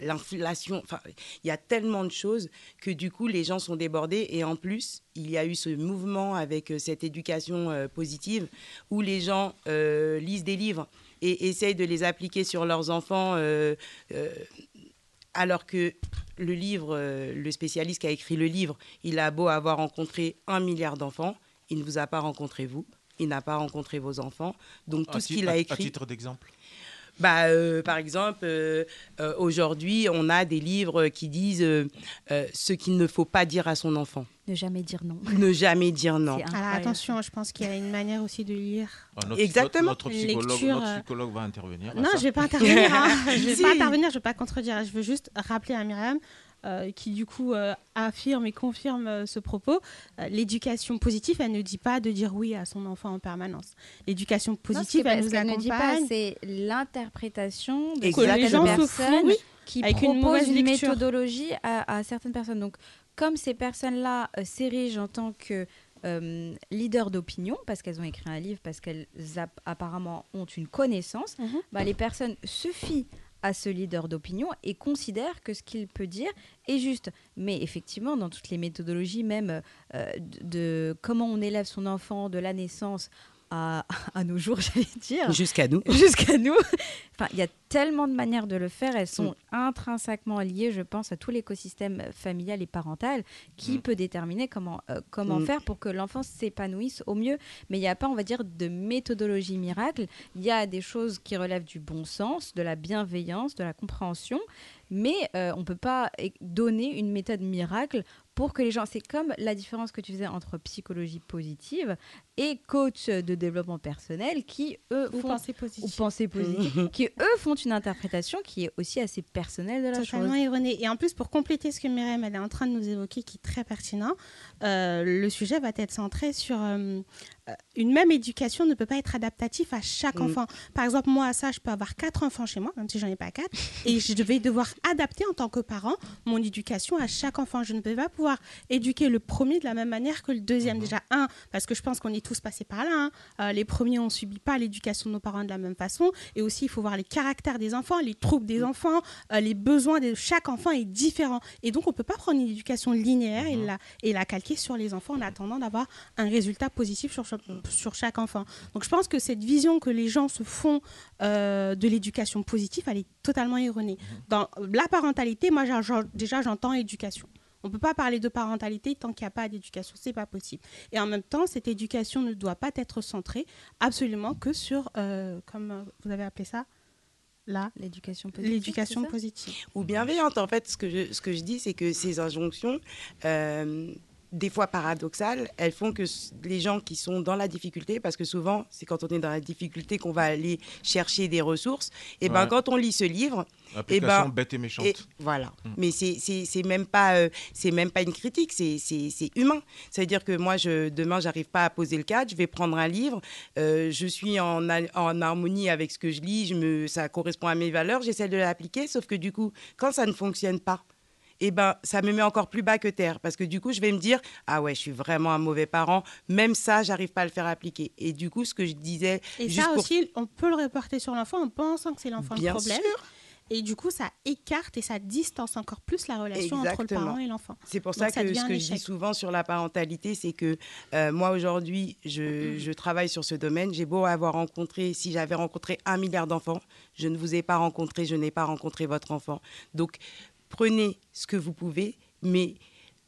l'inflation, enfin, il y a tellement de choses que du coup les gens sont débordés et en plus il y a eu ce mouvement avec euh, cette éducation positive où les gens lisent des livres et essayent de les appliquer sur leurs enfants alors que le livre, euh, le spécialiste qui a écrit le livre, il a beau avoir rencontré un milliard d'enfants, il ne vous a pas rencontré vous, il n'a pas rencontré vos enfants. Donc À tout ce qu'il a écrit. À titre d'exemple. Bah, euh, par exemple, euh, euh, aujourd'hui, on a des livres qui disent ce qu'il ne faut pas dire à son enfant. Ne jamais dire non. Ne jamais dire non. Alors incroyable. attention, je pense qu'il y a une manière aussi de lire. Ah, notre- Exactement. Notre, notre psychologue, Lecture, notre euh, psychologue va intervenir. Non, ça. je vais pas intervenir. hein. Je vais Si. pas intervenir, je vais pas contredire. Je veux juste rappeler à Myriam, euh, qui du coup euh, affirme et confirme euh, ce propos. euh, L'éducation positive, elle ne dit pas de dire oui à son enfant en permanence. L'éducation Non, positive, que- elle nous qu'elle ne dit pas, accompagne. c'est l'interprétation de certaines les gens se personnes oui, qui avec une proposent une, méthodologie à, à certaines personnes. Donc, comme ces personnes-là euh, s'érigent en tant que euh, leaders d'opinion, parce qu'elles ont écrit un livre, parce qu'elles ap- apparemment ont une connaissance, Mhm. bah, les personnes se fient à ce leader d'opinion et considèrent que ce qu'il peut dire est juste. Mais effectivement, dans toutes les méthodologies, même euh, de, de comment on élève son enfant de la naissance à, à nos jours, j'allais dire, Jusqu'à nous. jusqu'à nous. Enfin, il y a tellement de manières de le faire. Elles sont Mm. intrinsèquement liées, je pense, à tout l'écosystème familial et parental qui Mm. peut déterminer comment, euh, comment Mm. faire pour que l'enfant s'épanouisse au mieux. Mais il n'y a pas, on va dire, de méthodologie miracle. Il y a des choses qui relèvent du bon sens, de la bienveillance, de la compréhension. Mais euh, on ne peut pas donner une méthode miracle pour que les gens. C'est comme la différence que tu faisais entre psychologie positive et coach de développement personnel qui, eux, Ou font pensée ou positive. pensée positive, qui eux font une interprétation qui est aussi assez personnelle de la Totalement chose. erroné. Et en plus, pour compléter ce que Myriam elle est en train de nous évoquer, qui est très pertinent, euh, le sujet va être centré sur euh, une même éducation ne peut pas être adaptative à chaque Mm. enfant. Par exemple, moi, ça, je peux avoir quatre enfants chez moi, même si j'en ai pas quatre, et je vais devoir adapter en tant que parent mon éducation à chaque enfant. Je ne peux pas pouvoir éduquer le premier de la même manière que le deuxième. Déjà, un, parce que je pense qu'on est tous passés par là. hein. Euh, les premiers, on subit pas l'éducation de nos parents de la même façon. Et aussi, il faut voir les caractères des enfants, les troubles des enfants, euh, les besoins de chaque enfant est différent. Et donc, on peut pas prendre une éducation linéaire et, la, et la calquer sur les enfants en attendant d'avoir un résultat positif sur, chaque- sur chaque enfant. Donc, je pense que cette vision que les gens se font euh, de l'éducation positive, elle est totalement erronée. Dans la parentalité, moi, déjà, j'entends éducation. On ne peut pas parler de parentalité tant qu'il n'y a pas d'éducation. C'est pas possible. Et en même temps, cette éducation ne doit pas être centrée absolument que sur, euh, comme vous avez appelé ça, là, l'éducation positive. l'éducation positive. ou bienveillante. En fait, ce que je, ce que je dis, c'est que ces injonctions, euh, des fois paradoxales, elles font que les gens qui sont dans la difficulté, parce que souvent, c'est quand on est dans la difficulté qu'on va aller chercher des ressources, et ben Ouais. quand on lit ce livre, et ben, bête et méchante. et voilà. Mm. Mais c'est c'est c'est même pas euh, c'est même pas une critique, c'est c'est c'est humain. Ça veut dire que moi je demain j'arrive pas à poser le cadre, je vais prendre un livre, euh, je suis en, en harmonie avec ce que je lis, je me ça correspond à mes valeurs, j'essaie de l'appliquer, sauf que du coup quand ça ne fonctionne pas eh ben, ça me met encore plus bas que terre. Parce que du coup, je vais me dire, ah ouais, je suis vraiment un mauvais parent. Même ça, j'arrive pas à le faire appliquer. Et du coup, ce que je disais... Et juste ça pour- aussi, on peut le reporter sur l'enfant en pensant que c'est l'enfant le problème. sûr. Et du coup, ça écarte et ça distance encore plus la relation entre le parent et l'enfant. C'est pour Donc, ça que devient ce que je dis souvent sur la parentalité, c'est que euh, moi aujourd'hui, je, je travaille sur ce domaine. J'ai beau avoir rencontré, si j'avais rencontré un milliard d'enfants, je ne vous ai pas rencontré, je n'ai pas rencontré votre enfant. Donc prenez ce que vous pouvez, mais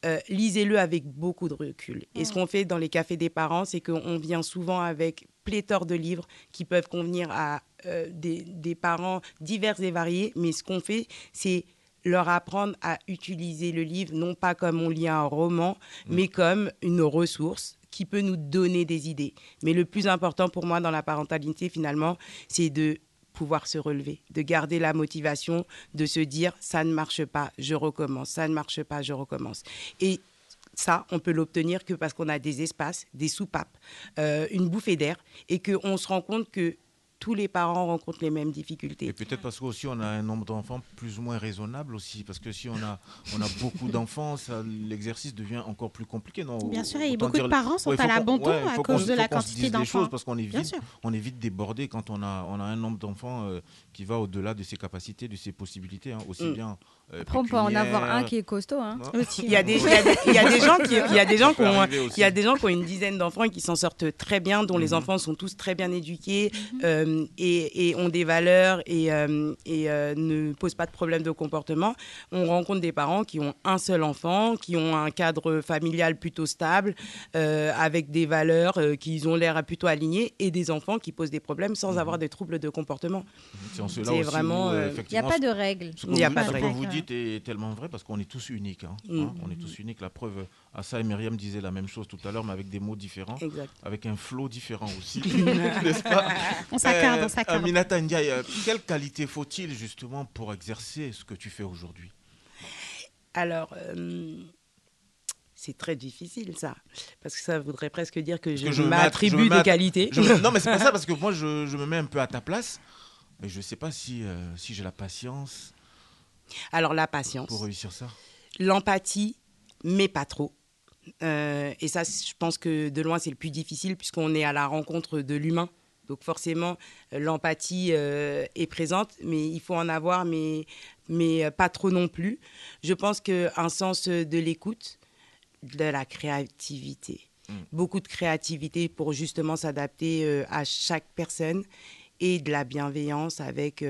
euh, lisez-le avec beaucoup de recul. Et ce qu'on fait dans les cafés des parents, c'est qu'on vient souvent avec pléthore de livres qui peuvent convenir à euh, des, des parents divers et variés. Mais ce qu'on fait, c'est leur apprendre à utiliser le livre, non pas comme on lit un roman, mais comme une ressource qui peut nous donner des idées. Mais le plus important pour moi dans la parentalité, finalement, c'est de se relever, de garder la motivation, de se dire ça ne marche pas, je recommence, ça ne marche pas, je recommence. Et ça, on peut l'obtenir que parce qu'on a des espaces, des soupapes, euh, une bouffée d'air, et qu'on se rend compte que tous les parents rencontrent les mêmes difficultés. Et peut-être parce qu'aussi on a un nombre d'enfants plus ou moins raisonnable aussi, parce que si on a, on a beaucoup d'enfants, l'exercice devient encore plus compliqué. Non? Bien sûr, et beaucoup de parents sont Ouais, à l'abandon ouais, à cause de la quantité d'enfants. choses, parce qu'on est vite, on est vite débordé quand on a, on a un nombre d'enfants euh, qui va au-delà de ses capacités, de ses possibilités, hein, aussi Mm. bien. euh, Après, on peut en avoir un qui est costaud. Hein. Aussi. Il y a des, il y a des- il y a des gens qui, il y a des gens qui ont, il y a des gens qui ont une dizaine d'enfants et qui s'en sortent très bien, dont les Mhm. enfants sont tous très bien éduqués Mhm. euh, et, et ont des valeurs et, euh, et euh, ne posent pas de problème de comportement. On rencontre des parents qui ont un seul enfant, qui ont un cadre familial plutôt stable, euh, avec des valeurs euh, qui ont l'air plutôt alignées, et des enfants qui posent des problèmes sans Mhm. avoir des troubles de comportement. C'est vraiment, euh, Il n'y a pas de règles. Ce que a vous- pas de ce que vous dites est tellement vrai parce qu'on est tous uniques. hein, Mm. hein, on est tous uniques. La preuve, Assa et Myriam disaient la même chose tout à l'heure, mais avec des mots différents, Exact. avec un flow différent aussi. n'est-ce pas On s'accarde, Euh, on s'accarde. Aminata Ndiaye, euh, quelle qualité faut-il justement pour exercer ce que tu fais aujourd'hui? Alors, euh, c'est très difficile ça, parce que ça voudrait presque dire que je, que m'attribue des qualités. Je Non, mais c'est pas ça parce que moi, je, je me mets un peu à ta place. Et je ne sais pas si, euh, si j'ai la patience Alors, la patience, pour réussir ça. l'empathie, mais pas trop. Euh, et ça, je pense que de loin, c'est le plus difficile puisqu'on est à la rencontre de l'humain. Donc forcément, euh, l'empathie euh, est présente, mais il faut en avoir, mais, mais pas trop non plus. Je pense qu'un sens de l'écoute, de la créativité, Mm. beaucoup de créativité pour justement s'adapter euh, à chaque personne et de la bienveillance avec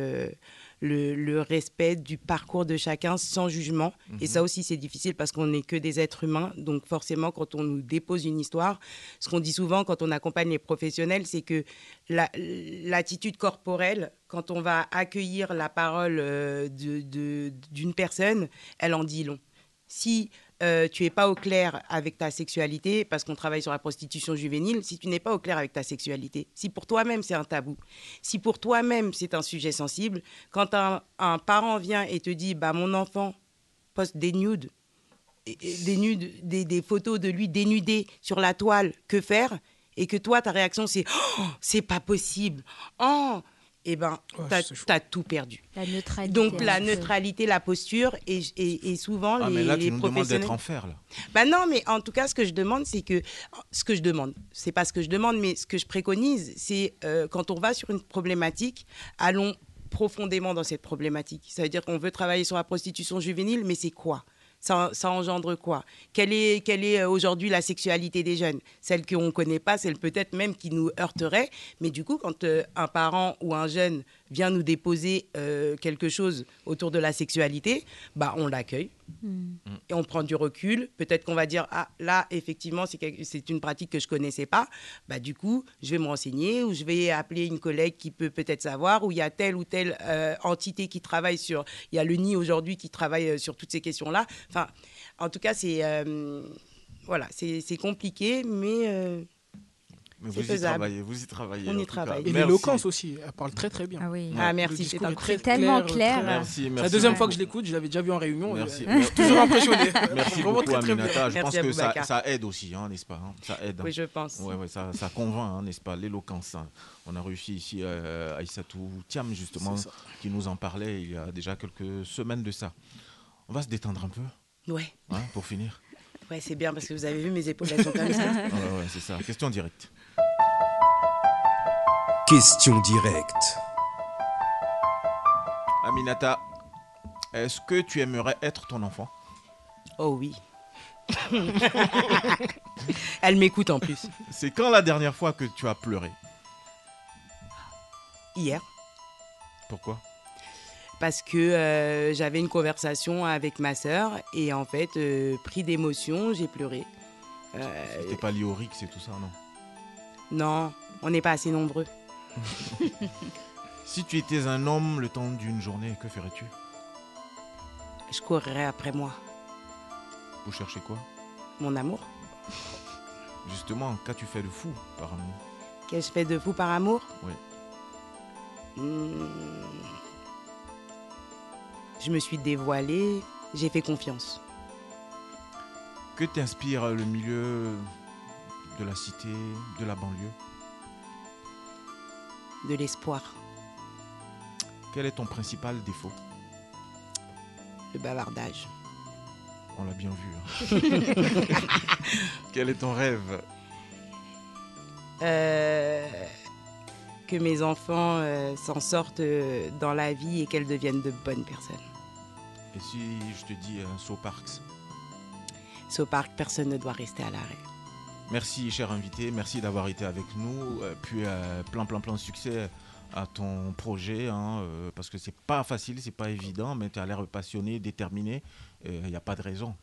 le, le respect du parcours de chacun sans jugement. Et ça aussi, c'est difficile parce qu'on n'est que des êtres humains. Donc forcément, quand on nous dépose une histoire, ce qu'on dit souvent quand on accompagne les professionnels, c'est que la- l'attitude corporelle, quand on va accueillir la parole euh, de- de- d'une personne, elle en dit long. Si euh, tu n'es pas au clair avec ta sexualité, parce qu'on travaille sur la prostitution juvénile, si tu n'es pas au clair avec ta sexualité, si pour toi-même c'est un tabou, si pour toi-même c'est un sujet sensible, quand un, un parent vient et te dit bah, mon enfant poste des nudes, des, nudes des, des photos de lui dénudé sur la toile, que faire? Et que toi, ta réaction, c'est oh, c'est pas possible. Oh, eh ben, t'as t'as tout perdu. La neutralité. Donc, la neutralité, la posture, et, et, et souvent, Ah, les, mais là, les tu nous demandes professionnels. d'être en fer, là. Bah non, mais en tout cas, ce que je demande, c'est que. Ce que je demande, c'est pas ce que je demande, mais ce que je préconise, c'est euh, quand on va sur une problématique, allons profondément dans cette problématique. Ça veut dire qu'on veut travailler sur la prostitution juvénile, mais c'est quoi? Ça, engendre quoi? Quelle est, quelle est euh, aujourd'hui la sexualité des jeunes? Celle qu'on ne connaît pas, celle peut-être même qui nous heurterait. Mais du coup, quand euh, un parent ou un jeune vient nous déposer euh, quelque chose autour de la sexualité, bah, on l'accueille Hmm. et on prend du recul. Peut-être qu'on va dire ah là effectivement c'est une pratique que je connaissais pas. Bah du coup je vais me renseigner ou je vais appeler une collègue qui peut peut-être savoir où il y a telle ou telle euh, entité qui travaille sur. Il y a le NI aujourd'hui qui travaille euh, sur toutes ces questions là. Enfin en tout cas c'est euh, voilà c'est c'est compliqué mais Mais vous y travaillez, vous y travaillez. On y travaille. Et l'éloquence aussi, elle parle très très bien. Ah oui. Ah, merci, c'est très tellement très clair. Merci, C'est merci. la deuxième fois que je l'écoute, je l'avais déjà vu en réunion. Merci. et, euh, toujours impressionné. Merci beaucoup, très, très. Aminata. Je Merci, pense que ça, aide aussi, hein, n'est-ce pas hein Ça aide. hein. oui je pense. Ouais, ouais, ça, ça convainc, hein, n'est-ce pas L'éloquence. hein. On a réussi ici, euh, Aïssatou Thiam, justement, qui nous en parlait il y a déjà quelques semaines de ça. On va se détendre un peu, Ouais pour finir. ouais c'est bien parce que vous avez vu mes épaules elles sont comme ça. Ouais, ouais, c'est ça. Question directe. Question directe. Aminata, est-ce que tu aimerais être ton enfant? Oh oui. Elle m'écoute en plus. C'est quand la dernière fois que tu as pleuré? Hier. Pourquoi? Parce que euh, j'avais une conversation avec ma sœur et en fait, euh, pris d'émotion, j'ai pleuré. Euh, C'était pas lié au Rix et tout ça, non? Non, on n'est pas assez nombreux. Si tu étais un homme le temps d'une journée, que ferais-tu? Je courrais après moi. Vous cherchez quoi? Mon amour. Justement, qu'as-tu fait de fou par amour? Qu'ai-je fait de fou par amour? Oui. Hmm. Je me suis dévoilée, j'ai fait confiance. Que t'inspire le milieu de la cité, de la banlieue? De l'espoir, Quel est ton principal défaut? Le bavardage. On l'a bien vu. hein. Quel est ton rêve? Euh, que mes enfants euh, s'en sortent euh, dans la vie et qu'elles deviennent de bonnes personnes. Et si je te dis un saut parks So parc, personne ne doit rester à l'arrêt. Merci, cher invité. Merci d'avoir été avec nous. Euh, puis euh, plein, plein, plein de succès à ton projet. hein, euh, parce que c'est pas facile, c'est pas évident, mais tu as l'air passionné, déterminé. Il n'y a pas de raison.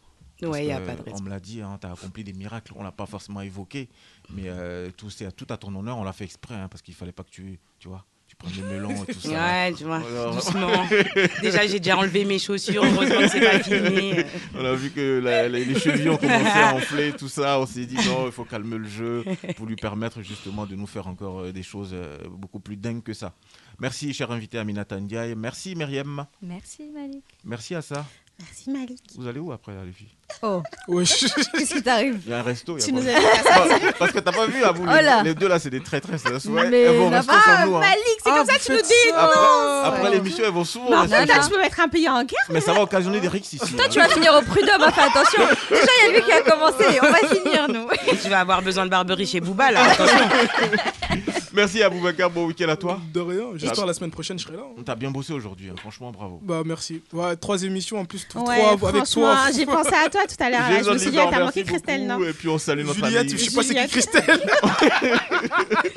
Ouais, il n'y a pas de raison. On me l'a dit, tu as accompli des miracles. On l'a pas forcément évoqué, mais euh, tout, tout à ton honneur. On l'a fait exprès, hein, parce qu'il fallait pas que tu, tu vois, tu prennes des melons et tout ça. Ouais, tu vois, doucement. Déjà, j'ai déjà enlevé mes chaussures. Heureusement que c'est pas filmé. On a vu que la- la- les chevilles ont commencé à enfler, tout ça. On s'est dit non, il faut calmer le jeu pour lui permettre justement de nous faire encore euh, des choses euh, beaucoup plus dingues que ça. Merci, cher invité Aminata Ndiaye. Merci, Myriam. Merci Malik. Merci à ça. Merci Malik. Vous allez où après, là, les filles Oh, qu'est-ce qui t'arrive Il y a un resto. il y a Tu pas- nous as dit Pas- Parce que t'as pas vu, à vous, Oh les, deux là, c'est des traîtresses. Mais elles vont rester sans nous. hein. Malik, c'est Ah, comme ça que tu nous dis. ça. Après, après Ouais. l'émission, elles vont souvent rester fait, là, tu peux mettre un pays en guerre. Mais ça va occasionner des rixes ici. Toi, hein. tu vas finir au prud'homme, hein, fais attention. Déjà, il y a lui qui a commencé. On va finir, nous. Et tu vas avoir besoin de barberie chez Booba, là. Attention. Merci à Boubacar, bon week-end à toi. De rien. J'espère la semaine prochaine, je serai là. hein. T'as bien bossé aujourd'hui, hein. franchement, bravo. Bah merci. Ouais, trois émissions en plus, tout- Ouais, trois avec franchement, toi. j'ai pensé à toi tout à l'heure. Je me suis dit, ah, t'as manqué Christelle, beaucoup. non Et puis on salue notre Juliette, ami. je sais pas c'est qui. Christelle.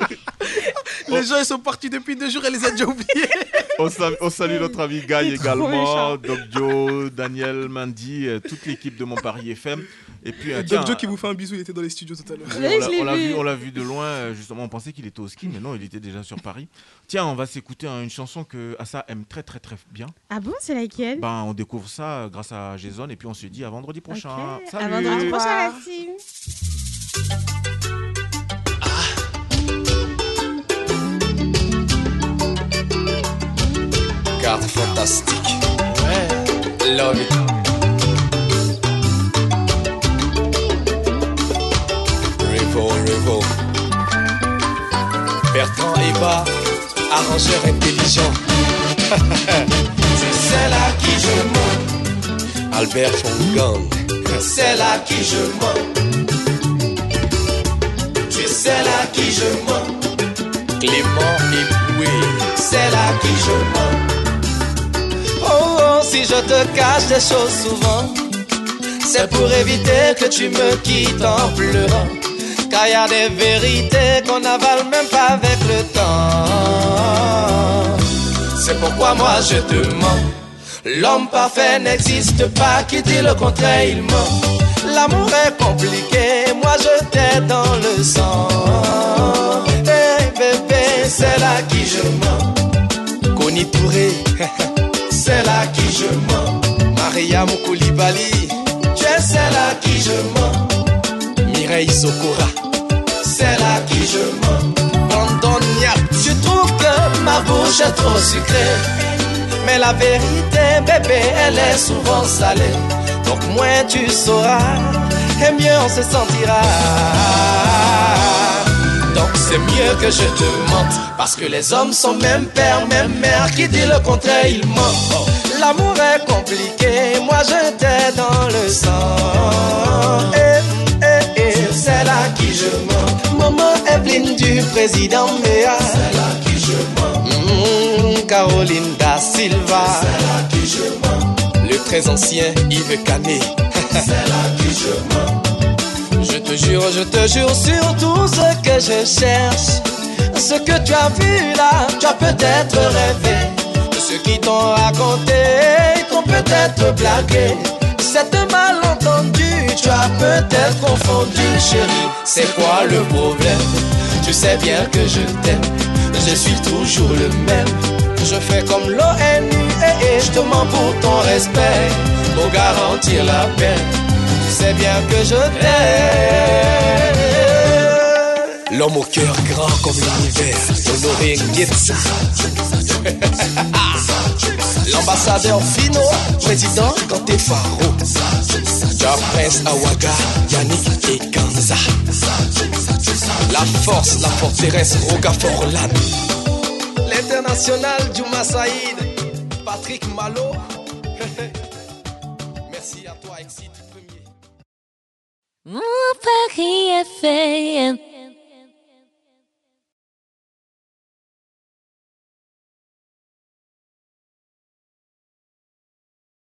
les gens ils sont partis depuis deux jours, elle les a déjà oubliés. On, sal- on salue notre ami Guy également. Doc Joe, Daniel, Mandy, euh, toute l'équipe de Mon Paris FM. Et puis, euh, tiens, Doc Joe qui vous fait un bisou, il était dans les studios tout à l'heure. on l'a- vu. vu, on l'a vu de loin. euh, Justement, on pensait qu'il était au ski, mais non, il était déjà sur Paris. Tiens, on va s'écouter hein, une chanson que Assa aime très très très bien. Ah bon, c'est laquelle? Ben, on découvre ça grâce à Jason et puis on se dit à vendredi prochain. Ok. Salut. À vendredi prochain, la team. Carte fantastique. Ouais. Love it. Revo, revo. Bertrand Eva, arrangeur intelligent. C'est celle à qui je mens. Albert Fongang, Celle à qui je mens. C'est celle à qui je mens. Clément Éboué. Celle à qui je mens. Si je te cache des choses souvent, c'est pour éviter que tu me quittes en pleurant. Car y a des vérités qu'on n'avale même pas avec le temps. C'est pourquoi moi je te mens. L'homme parfait n'existe pas, qui dit le contraire, il ment. L'amour est compliqué, moi je t'ai dans le sang. Hey bébé, c'est là qui je mens. Koni Touré, C'est là qui je mens. Maria Moukoulibali, Tu es celle à qui je mens. Mireille Zokora, C'est là qui je mens. Brandon Niap, Tu trouves que ma bouche est trop sucrée. Mais la vérité, bébé, elle est souvent salée. Donc moins tu sauras, et mieux on se sentira. C'est mieux que je te mente. Parce que les hommes sont même père, même mère. Qui dit le contraire, il ment. L'amour est compliqué, moi je t'ai dans le sang. Eh, eh, eh, c'est là qui je mens. Maman Evelyne du président Méa. C'est là qui je mens. Mm, Caroline da Silva. C'est là qui je mens. le très ancien Yves Canet. C'est là qui je mens. Je te jure, je te jure sur tout ce que je cherche. Ce que tu as vu là, tu as peut-être rêvé. Ceux qui t'ont raconté, ils t'ont peut-être blagué. C'est un malentendu, tu as peut-être confondu, chérie. C'est quoi le problème? Tu sais bien que je t'aime, je suis toujours le même. Je fais comme l'ONU et je te mens pour ton respect, pour garantir la paix. Sais bien que je t'aime. L'homme au cœur grand comme l'univers, Honoré Nguetsa. L'ambassadeur Fino, président Kanté Faro. Ja Prince Awaga, Yannick et Kanza. La force, la forteresse, Roga Forlan. L'international Juma Saïd, Patrick Malo. Merci à toi, Exit Premier. Mon Paris FM.